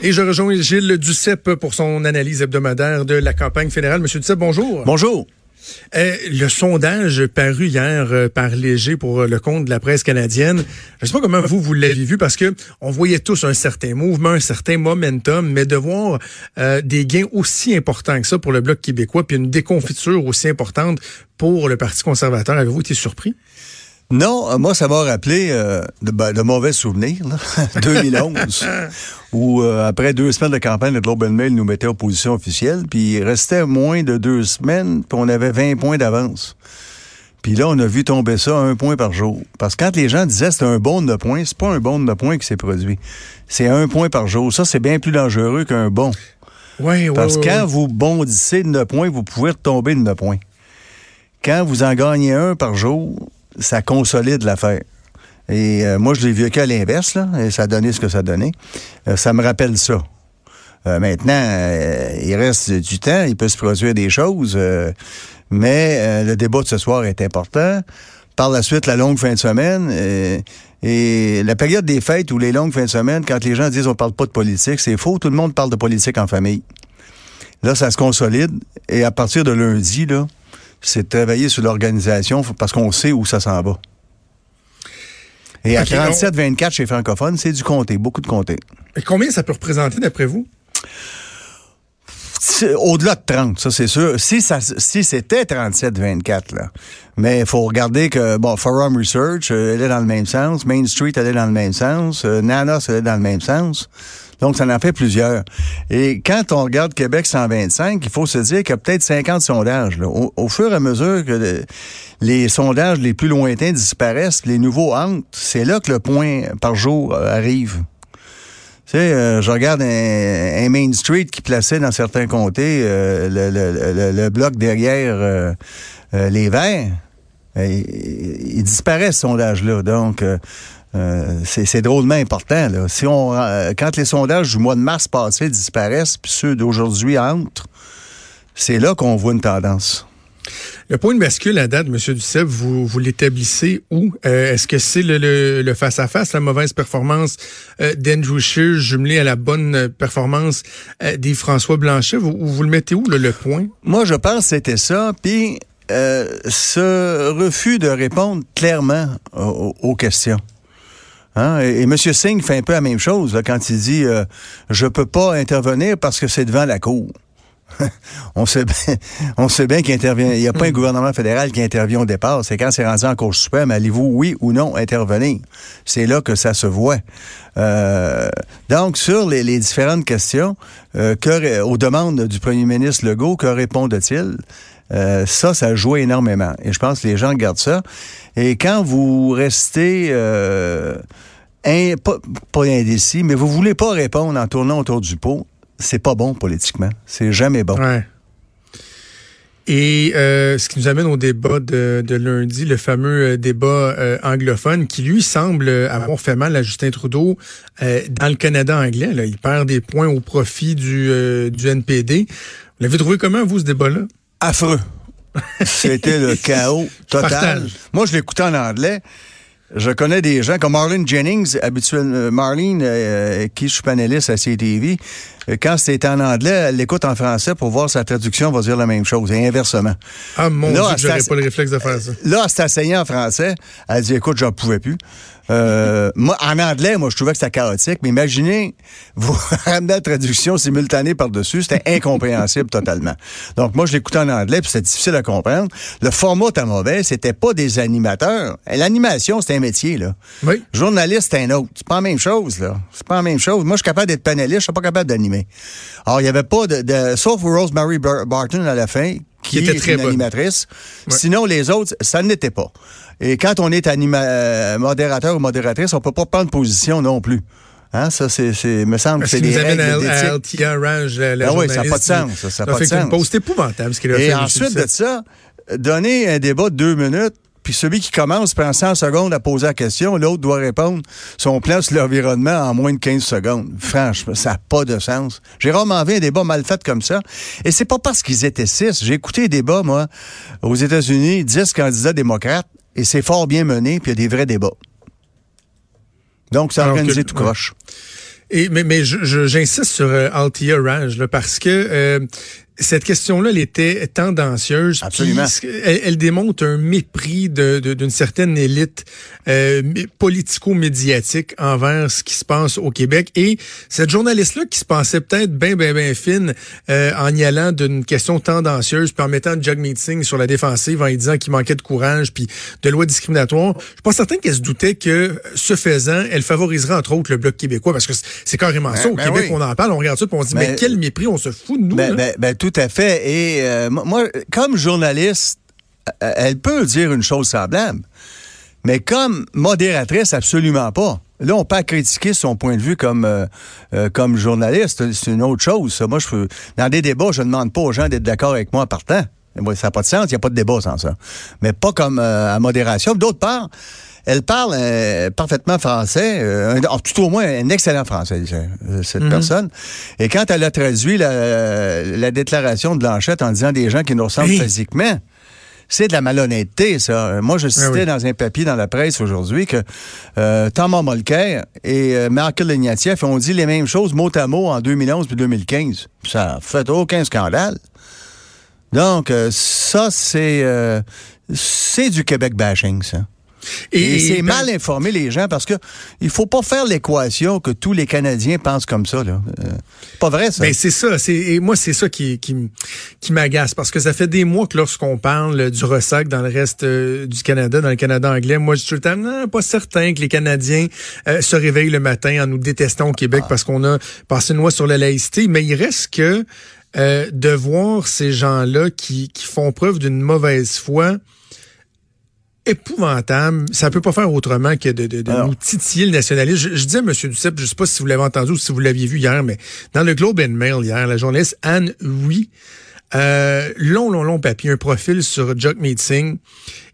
Et je rejoins Gilles Duceppe pour son analyse hebdomadaire de la campagne fédérale. Monsieur Duceppe, bonjour. Bonjour. Euh, le sondage paru hier euh, par Léger pour euh, le compte de la presse canadienne, je ne sais pas comment vous, vous l'avez vu, parce que on voyait tous un certain mouvement, un certain momentum, mais de voir des gains aussi importants que ça pour le Bloc québécois, puis une déconfiture aussi importante pour le Parti conservateur, avez-vous été surpris? Non, moi, ça m'a rappelé euh, ben, de, mauvais souvenirs, 2011, où euh, après deux semaines de campagne, le Globe and Mail nous mettait en position officielle, puis il restait moins de deux semaines, puis on avait 20 points d'avance. Puis là, on a vu tomber ça un point par jour. Parce que quand les gens disaient c'est un bon de points, c'est pas un bon de points qui s'est produit. C'est un point par jour. Ça, c'est bien plus dangereux qu'un bon. Oui, oui, Parce que quand vous bondissez de 9 points, vous pouvez retomber de 9 points. Quand vous en gagnez un par jour, ça consolide l'affaire. Et euh, moi, je l'ai vu qu'à l'inverse, là, et ça a donné ce que ça a donné. Euh, ça me rappelle ça. Euh, maintenant, il reste du temps, il peut se produire des choses, mais le débat de ce soir est important. Par la suite, la longue fin de semaine et la période des fêtes ou les longues fins de semaine, quand les gens disent on parle pas de politique, c'est faux. Tout le monde parle de politique en famille. Là, ça se consolide et à partir de lundi, là, c'est de travailler sur l'organisation parce qu'on sait où ça s'en va. Et à 37-24 chez francophones, c'est du comté, beaucoup de comté. Et combien ça peut représenter d'après vous? Au-delà de 30, ça c'est sûr. Si ça, si c'était 37-24, là. Mais il faut regarder que, bon, Forum Research, euh, elle est dans le même sens. Main Street, elle est dans le même sens. Euh, Nana, elle est dans le même sens. Donc, ça en fait plusieurs. Et quand on regarde Québec 125, il faut se dire qu'il y a peut-être 50 sondages. Au, fur et à mesure que les sondages les plus lointains disparaissent, les nouveaux entrent, c'est là que le point par jour euh, arrive. Tu sais, euh, je regarde un, Main Street qui plaçait dans certains comtés euh, le, bloc derrière les verts. Il, disparaît ce sondage-là. Donc, euh, c'est drôlement important. Là. Si on, euh, quand les sondages du mois de mars passé disparaissent, puis ceux d'aujourd'hui entrent, c'est là qu'on voit une tendance. Le point de bascule à date, M. Duceppe, vous, vous l'établissez où? Euh, est-ce que c'est le face-à-face, la mauvaise performance d'Andrew Scheer jumelée à la bonne performance des François Blanchet? Vous, vous le mettez où, le point? Moi, je pense que c'était ça. Puis, ce refus de répondre clairement aux questions. Hein? Et, M. Singh fait un peu la même chose quand il dit euh, Je peux pas intervenir parce que c'est devant la Cour. on sait bien, bien qu'il intervient. Il n'y a pas un gouvernement fédéral qui intervient au départ. C'est quand c'est rendu en Cour suprême, allez-vous, oui ou non, intervenir? C'est là que ça se voit. Euh, donc, sur les, différentes questions, euh, aux demandes du premier ministre Legault, que répondent-ils? Euh, ça, ça joue énormément. Et je pense que les gens regardent ça. Et quand vous restez euh, pas, indécis, mais vous voulez pas répondre en tournant autour du pot, c'est pas bon politiquement. C'est jamais bon. Et euh, ce qui nous amène au débat de, lundi, le fameux débat anglophone, qui lui semble avoir fait mal à Justin Trudeau dans le Canada anglais. Là. Il perd des points au profit du, du NPD. Vous l'avez trouvé comment, vous, ce débat-là? Affreux. C'était le chaos total. Moi, je l'écoutais en anglais. Je connais des gens comme Marlene Jennings, habituellement, euh, Marlene, euh, qui je suis panéliste à CTV, euh, quand c'était en anglais, elle l'écoute en français pour voir sa traduction va dire la même chose, et inversement. Ah mon là, Dieu, j'aurais pas le réflexe de faire ça. Là, asseyée en français, elle dit, écoute, j'en pouvais plus. Euh, moi, en anglais, moi, je trouvais que c'était chaotique, mais imaginez, vous ramenez la traduction simultanée par-dessus, c'était incompréhensible totalement. Donc, moi, je l'écoutais en anglais, puis c'était difficile à comprendre. Le format était mauvais, c'était pas des animateurs. L'animation, c'est un métier, là. Oui. Journaliste, c'est un autre. C'est pas la même chose, là. C'est pas la même chose. Moi, je suis capable d'être panéliste, je suis pas capable d'animer. Alors, il y avait pas de, sauf Rosemary Barton à la fin, qui, était très une animatrice. Sinon, les autres, ça n'était pas. Et quand on est anima euh, modérateur ou modératrice, on peut pas prendre position non plus. Hein, ça, c'est, c'est, me semble que c'est des règles à, à Range, la, ah oui, ça n'a pas de sens. Ça, ça pas de sens. C'est épouvantable ce qu'il a Et fait. Et ensuite de ça, donner un débat de deux minutes, puis celui qui commence prend 100 secondes à poser la question, l'autre doit répondre son plan sur l'environnement en moins de 15 secondes. Franchement, ça n'a pas de sens. J'ai rarement vu un débat mal fait comme ça. Et c'est pas parce qu'ils étaient six. J'ai écouté des débats, moi, aux États-Unis, 10 candidats démocrates, et c'est fort bien mené, puis il y a des vrais débats. Donc, ça a organisé tout croche. Et mais mais j'insiste sur euh, Altia Raj là, parce que euh, cette question-là, elle était tendancieuse. Absolument. elle, elle, démontre un mépris d'une de, certaine élite euh, politico-médiatique envers ce qui se passe au Québec. Et cette journaliste-là, qui se pensait peut-être bien, bien, bien fine euh, en y allant d'une question tendancieuse, puis en mettant Jug Meeting sur la défensive, en y disant qu'il manquait de courage, puis de lois discriminatoires, je suis pas certain qu'elle se doutait que, ce faisant, elle favoriserait entre autres le Bloc québécois, parce que c'est carrément ça. Au ben Québec, on en parle, on regarde ça, puis on se dit, mais, quel mépris, on se fout de nous. Ben, ben, tout à fait. Et euh, moi, comme journaliste, euh, elle peut dire une chose semblable, mais comme modératrice, absolument pas. Là, on peut critiquer son point de vue comme euh, comme journaliste, c'est une autre chose. Moi, je dans des débats, je ne demande pas aux gens d'être d'accord avec moi partant. Ça n'a pas de sens, il n'y a pas de débat sans ça. Mais pas comme à modération. D'autre part, elle parle euh, parfaitement français, euh, tout au moins un excellent français, euh, cette mhm. personne. Et quand elle a traduit la, déclaration de Blanchette en disant des gens qui nous ressemblent physiquement, c'est de la malhonnêteté, ça. Moi, je citais dans un papier dans la presse aujourd'hui que Thomas Molker et Marc Legnatieff ont dit les mêmes choses mot à mot en 2011 puis 2015. Ça fait aucun scandale. Donc, ça, c'est c'est du Québec bashing, ça. Et, c'est ben mal informer les gens parce que il faut pas faire l'équation que tous les Canadiens pensent comme ça. Là. Euh, pas vrai, ça? Ben c'est ça. C'est, et moi, c'est ça qui, qui, qui m'agace parce que ça fait des mois que lorsqu'on parle du ressac dans le reste euh, du Canada, dans le Canada anglais, moi, je suis tout le temps pas certain que les Canadiens euh, se réveillent le matin en nous détestant au Québec ah. parce qu'on a passé une loi sur la laïcité. Mais il reste que de voir ces gens-là qui, qui font preuve d'une mauvaise foi épouvantable. Ça peut pas faire autrement que de, de, de nous titiller le nationalisme. Je, dis à M. Duceppe, je sais pas si vous l'avez entendu ou si vous l'aviez vu hier, mais dans le Globe and Mail hier, la journaliste Anne Hui, euh, long, long, long papier, un profil sur Jock Meeting.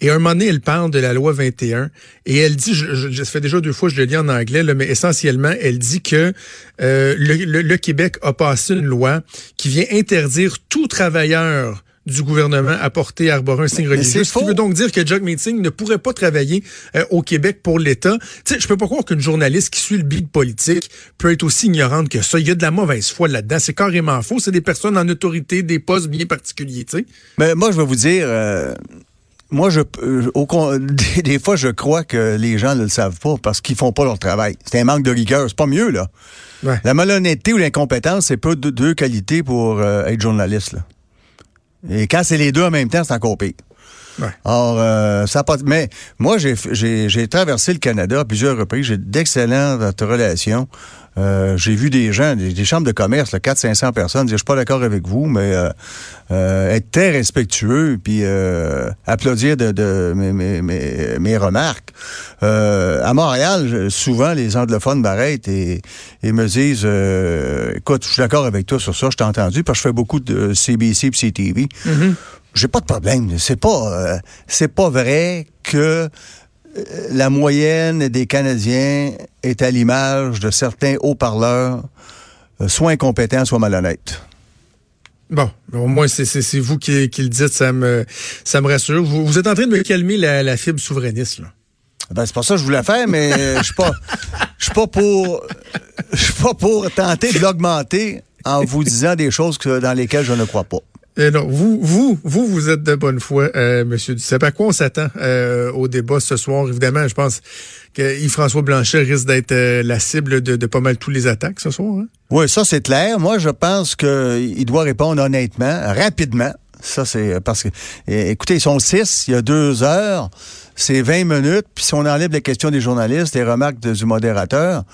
Et un moment donné, elle parle de la loi 21 et elle dit, je, je, ça fait déjà deux fois que je le lis en anglais, là, mais essentiellement, elle dit que euh, le, le, Québec a passé une loi qui vient interdire tout travailleur du gouvernement à porter arborer un signe religieux. Ce qui veut donc dire que Jug Meeting ne pourrait pas travailler euh, au Québec pour l'État. Tu sais, je peux pas croire qu'une journaliste qui suit le bid politique peut être aussi ignorante que ça. Il y a de la mauvaise foi là-dedans. C'est carrément faux. C'est des personnes en autorité, des postes bien particuliers, tu sais. Mais moi, je vais vous dire, euh, moi, je, euh, au, des, fois, je crois que les gens ne le savent pas parce qu'ils font pas leur travail. C'est un manque de rigueur. C'est pas mieux, là. La malhonnêteté ou l'incompétence, c'est pas deux, qualités pour être journaliste, là. Et quand c'est les deux en même temps, c'est encore pire. Ouais. Or, euh, ça pas. Mais moi, j'ai traversé le Canada à plusieurs reprises. J'ai d'excellentes relations. Euh, j'ai vu des gens, des, chambres de commerce, 400-500 personnes dire, je suis pas d'accord avec vous, mais euh, euh, être très respectueux, puis applaudir de, de mes, mes, mes, remarques. à Montréal, souvent, les anglophones m'arrêtent et, et, me disent, écoute, je suis d'accord avec toi sur ça, je t'ai entendu, parce que je fais beaucoup de CBC et CTV. Mm-hmm. J'ai pas de problème. C'est pas, c'est pas vrai que la moyenne des Canadiens est à l'image de certains haut-parleurs, euh, soit incompétents, soit malhonnêtes. Bon, au moins c'est vous qui, le dites, ça me ça me rassure. Vous, êtes en train de me calmer la, fibre souverainiste. Là. Ben, c'est pas ça que je voulais faire, mais je suis pas je suis pas pour je suis pas pour tenter de l'augmenter en vous disant des choses dans lesquelles je ne crois pas. Euh, non, vous, vous, vous, vous êtes de bonne foi, euh, Monsieur Duceppe. À quoi on s'attend euh, au débat ce soir? Évidemment, je pense que Yves-François Blanchet risque d'être euh, la cible de, pas mal tous les attaques ce soir. Hein? Oui, ça c'est clair. Moi, je pense qu'il doit répondre honnêtement, rapidement. Ça, c'est parce que, écoutez, ils sont six, il y a deux heures c'est 20 minutes, puis si on enlève les questions des journalistes, les remarques du modérateur,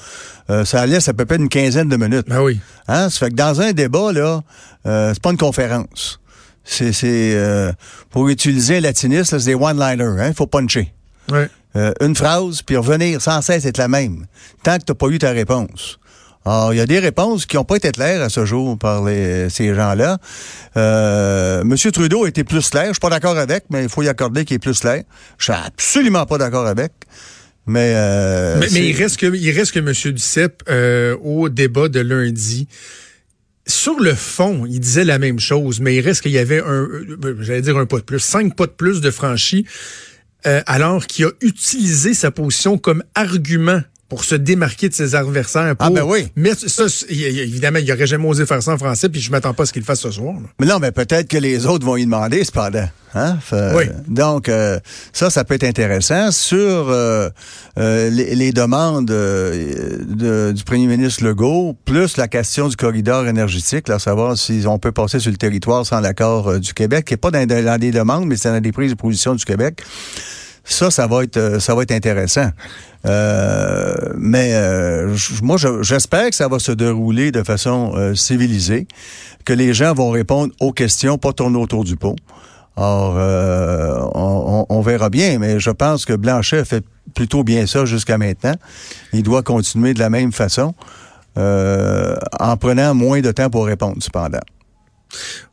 euh, ça laisse à peu près une quinzaine de minutes. Ah oui. Hein? Ça fait que dans un débat, là, euh, c'est pas une conférence. C'est, euh, pour utiliser un latiniste, c'est des one-liners, hein? Faut puncher. Ouais. Euh, une phrase, puis revenir sans cesse être la même, tant que t'as pas eu ta réponse. Alors, il y a des réponses qui n'ont pas été claires à ce jour par les, ces gens-là. Euh, Monsieur Trudeau a été plus clair. Je suis pas d'accord avec, mais il faut y accorder qu'il est plus clair. Je suis absolument pas d'accord avec. Mais, euh, mais, il reste que il reste que M. Duceppe euh, au débat de lundi. Sur le fond, il disait la même chose, mais il reste qu'il y avait un, euh, j'allais dire un pas de plus, cinq pas de plus de franchi, euh, alors qu'il a utilisé sa position comme argument pour se démarquer de ses adversaires. ah, ben oui. Mais ça, évidemment, il n'aurait jamais osé faire ça en français, puis je m'attends pas à ce qu'il fasse ce soir. Mais non, mais peut-être que les autres vont y demander, cependant. Hein? oui. Donc, euh, ça, ça peut être intéressant. Sur euh, euh, les, demandes du premier ministre Legault, plus la question du corridor énergétique, là, savoir si on peut passer sur le territoire sans l'accord du Québec, qui n'est pas dans, dans, des demandes, mais c'est dans des prises de position du Québec. Ça, ça va être, ça va être intéressant. Mais moi, j'espère que ça va se dérouler de façon civilisée, que les gens vont répondre aux questions, pas tourner autour du pot. Or, euh, on, verra bien, mais je pense que Blanchet fait plutôt bien ça jusqu'à maintenant. Il doit continuer de la même façon, euh, en prenant moins de temps pour répondre, cependant.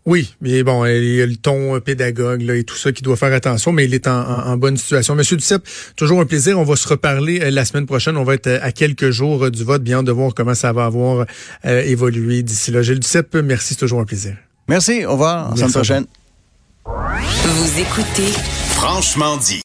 Oui, mais bon, il y a le ton pédagogue là, et tout ça qui doit faire attention, mais il est en, bonne situation. Monsieur Duceppe, toujours un plaisir. On va se reparler euh, la semaine prochaine. On va être à quelques jours du vote. Bien de voir comment ça va avoir évolué d'ici là. Gilles Duceppe, merci, c'est toujours un plaisir. Merci, au revoir. À la semaine prochaine. Vous écoutez Franchement dit.